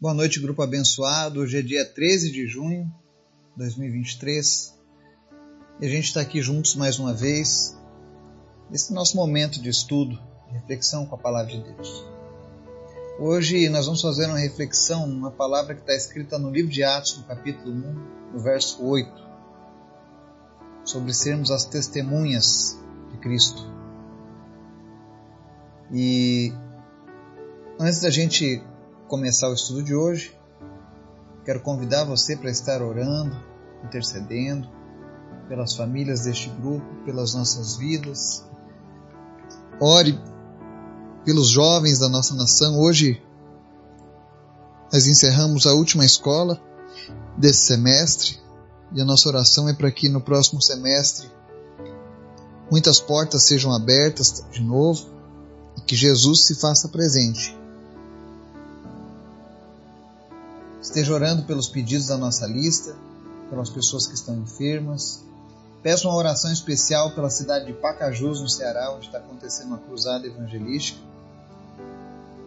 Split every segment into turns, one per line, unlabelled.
Boa noite, grupo abençoado. Hoje é dia 13 de junho de 2023 e a gente está aqui juntos mais uma vez nesse nosso momento de estudo, de reflexão com a palavra de Deus. Hoje nós vamos fazer uma reflexão numa palavra que está escrita no livro de Atos, no capítulo 1, no verso 8, sobre sermos as testemunhas de Cristo. E antes da gente começar o estudo de hoje, quero convidar você para estar orando, intercedendo pelas famílias deste grupo, pelas nossas vidas. Ore pelos jovens da nossa nação. Hoje nós encerramos a última escola desse semestre e a nossa oração é para que no próximo semestre muitas portas sejam abertas de novo e que Jesus se faça presente Esteja orando pelos pedidos da nossa lista, pelas pessoas que estão enfermas. Peço uma oração especial pela cidade de Pacajus, no Ceará, onde está acontecendo uma cruzada evangelística.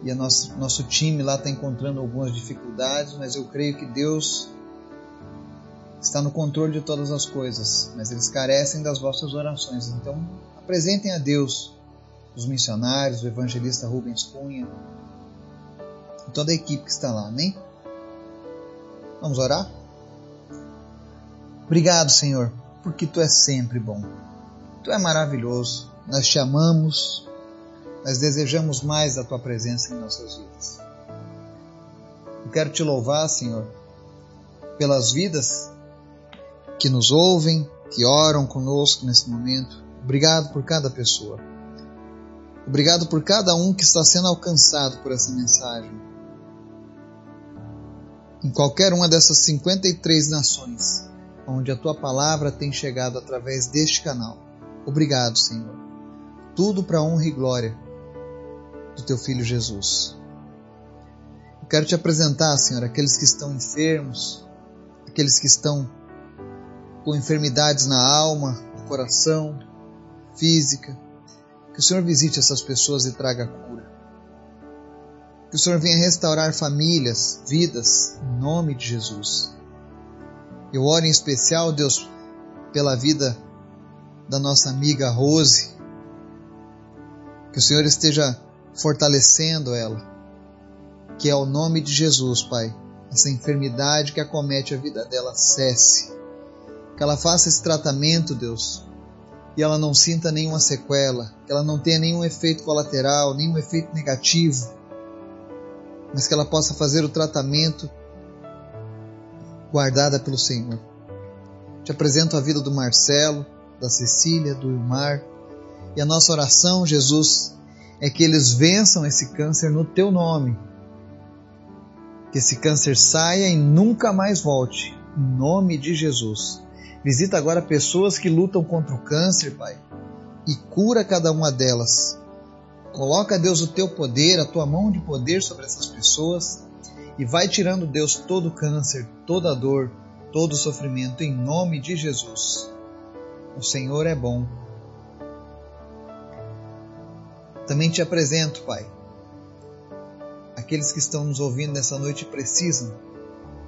E a nosso, nosso time lá está encontrando algumas dificuldades, mas eu creio que Deus está no controle de todas as coisas, mas eles carecem das vossas orações. Então, apresentem a Deus os missionários, o evangelista Rubens Cunha, toda a equipe que está lá, amém? Vamos orar? Obrigado, Senhor, porque tu és sempre bom. Tu é maravilhoso. Nós te amamos. Nós desejamos mais da tua presença em nossas vidas. Eu quero te louvar, Senhor, pelas vidas que nos ouvem, que oram conosco nesse momento. Obrigado por cada pessoa. Obrigado por cada um que está sendo alcançado por essa mensagem em qualquer uma dessas 53 nações onde a tua palavra tem chegado através deste canal. Obrigado, Senhor. Tudo para honra e glória do teu filho Jesus. Eu quero te apresentar, Senhor, aqueles que estão enfermos, aqueles que estão com enfermidades na alma, no coração, física. Que o Senhor visite essas pessoas e traga cura. Que o Senhor venha restaurar famílias, vidas, em nome de Jesus. Eu oro em especial, Deus, pela vida da nossa amiga Rose. Que o Senhor esteja fortalecendo ela. Que é o nome de Jesus, Pai, essa enfermidade que acomete a vida dela cesse. Que ela faça esse tratamento, Deus, e ela não sinta nenhuma sequela, que ela não tenha nenhum efeito colateral, nenhum efeito negativo mas que ela possa fazer o tratamento guardada pelo Senhor. Te apresento a vida do Marcelo, da Cecília, do Ilmar, e a nossa oração, Jesus, é que eles vençam esse câncer no teu nome. Que esse câncer saia e nunca mais volte, em nome de Jesus. Visita agora pessoas que lutam contra o câncer, Pai, e cura cada uma delas Coloca, Deus, o teu poder, a tua mão de poder sobre essas pessoas e vai tirando, Deus, todo o câncer, toda a dor, todo o sofrimento, em nome de Jesus. O Senhor é bom. Também te apresento, Pai, aqueles que estão nos ouvindo nessa noite precisam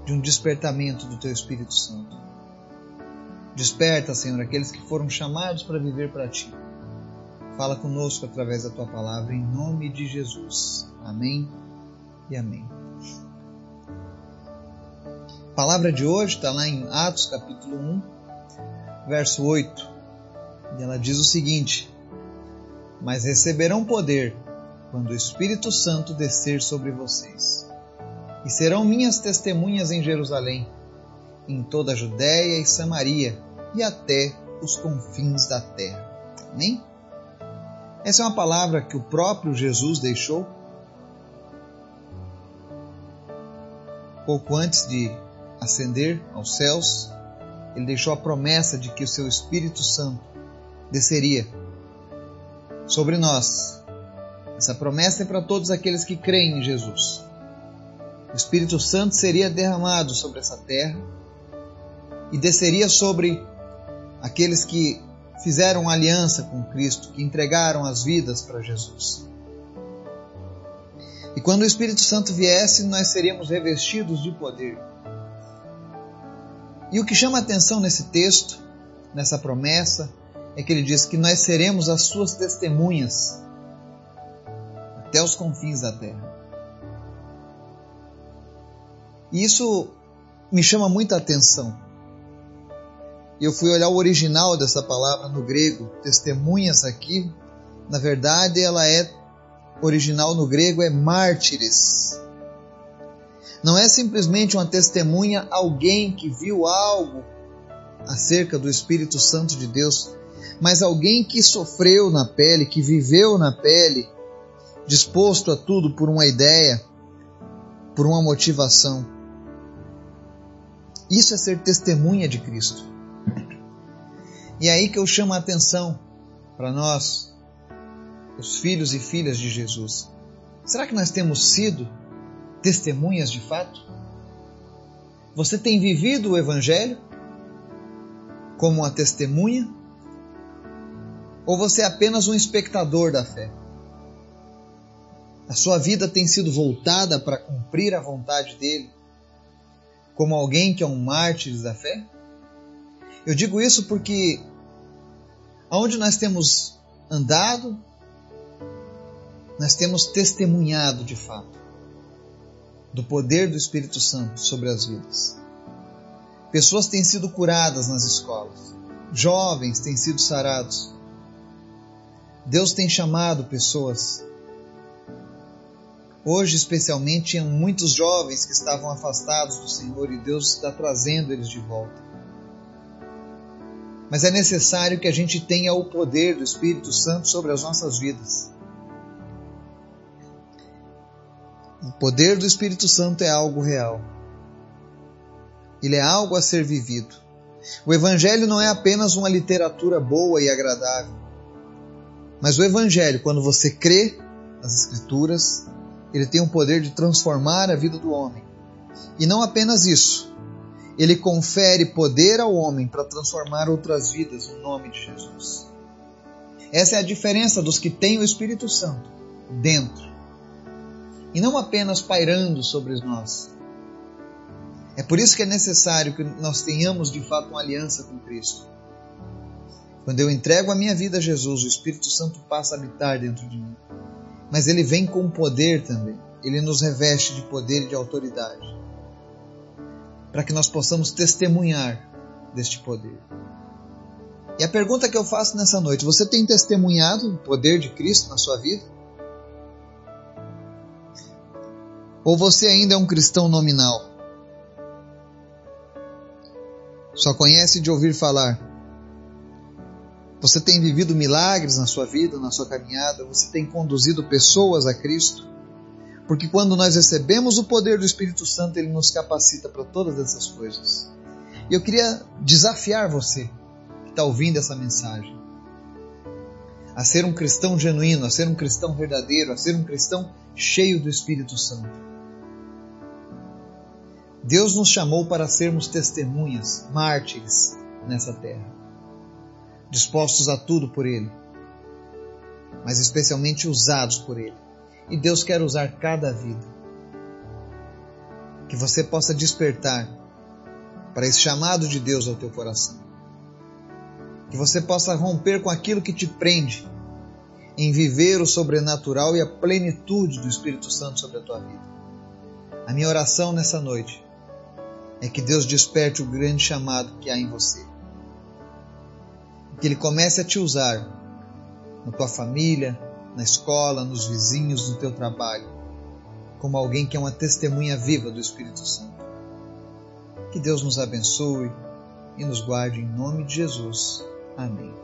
de um despertamento do Teu Espírito Santo. Desperta, Senhor, aqueles que foram chamados para viver para Ti. Fala conosco através da tua palavra, em nome de Jesus. Amém e amém. A palavra de hoje está lá em Atos capítulo 1, verso 8. E ela diz o seguinte: Mas receberão poder quando o Espírito Santo descer sobre vocês. E serão minhas testemunhas em Jerusalém, em toda a Judéia e Samaria e até os confins da terra. Amém? Essa é uma palavra que o próprio Jesus deixou pouco antes de ascender aos céus. Ele deixou a promessa de que o seu Espírito Santo desceria sobre nós. Essa promessa é para todos aqueles que creem em Jesus. O Espírito Santo seria derramado sobre essa terra e desceria sobre aqueles que fizeram aliança com Cristo, que entregaram as vidas para Jesus. E quando o Espírito Santo viesse, nós seríamos revestidos de poder. E o que chama atenção nesse texto, nessa promessa, é que ele diz que nós seremos as suas testemunhas até os confins da terra. E isso me chama muita atenção. Eu fui olhar o original dessa palavra no grego, testemunhas aqui, na verdade ela é original no grego é mártires. Não é simplesmente uma testemunha, alguém que viu algo acerca do Espírito Santo de Deus, mas alguém que sofreu na pele, que viveu na pele, disposto a tudo por uma ideia, por uma motivação. Isso é ser testemunha de Cristo. E é aí que eu chamo a atenção para nós, os filhos e filhas de Jesus. Será que nós temos sido testemunhas de fato? Você tem vivido o Evangelho como uma testemunha? Ou você é apenas um espectador da fé? A sua vida tem sido voltada para cumprir a vontade dele, como alguém que é um mártir da fé? Eu digo isso porque aonde nós temos andado, nós temos testemunhado de fato do poder do Espírito Santo sobre as vidas. Pessoas têm sido curadas nas escolas, jovens têm sido sarados. Deus tem chamado pessoas. Hoje, especialmente, tinha muitos jovens que estavam afastados do Senhor e Deus está trazendo eles de volta. Mas é necessário que a gente tenha o poder do Espírito Santo sobre as nossas vidas. O poder do Espírito Santo é algo real. Ele é algo a ser vivido. O Evangelho não é apenas uma literatura boa e agradável. Mas o Evangelho, quando você crê nas Escrituras, ele tem o poder de transformar a vida do homem. E não apenas isso, ele confere poder ao homem para transformar outras vidas no nome de Jesus. Essa é a diferença dos que têm o Espírito Santo dentro e não apenas pairando sobre nós. É por isso que é necessário que nós tenhamos de fato uma aliança com Cristo. Quando eu entrego a minha vida a Jesus, o Espírito Santo passa a habitar dentro de mim. Mas ele vem com poder também. Ele nos reveste de poder e de autoridade. Para que nós possamos testemunhar deste poder. E a pergunta que eu faço nessa noite: você tem testemunhado o poder de Cristo na sua vida? Ou você ainda é um cristão nominal? Só conhece de ouvir falar. Você tem vivido milagres na sua vida, na sua caminhada, você tem conduzido pessoas a Cristo. Porque quando nós recebemos o poder do Espírito Santo, ele nos capacita para todas essas coisas. E eu queria desafiar você que está ouvindo essa mensagem a ser um cristão genuíno, a ser um cristão verdadeiro, a ser um cristão cheio do Espírito Santo. Deus nos chamou para sermos testemunhas, mártires nessa terra, dispostos a tudo por Ele, mas especialmente usados por Ele. E Deus quer usar cada vida. Que você possa despertar para esse chamado de Deus ao teu coração. Que você possa romper com aquilo que te prende em viver o sobrenatural e a plenitude do Espírito Santo sobre a tua vida. A minha oração nessa noite é que Deus desperte o grande chamado que há em você. Que Ele comece a te usar na tua família, na escola, nos vizinhos, no teu trabalho, como alguém que é uma testemunha viva do Espírito Santo. Que Deus nos abençoe e nos guarde em nome de Jesus. Amém.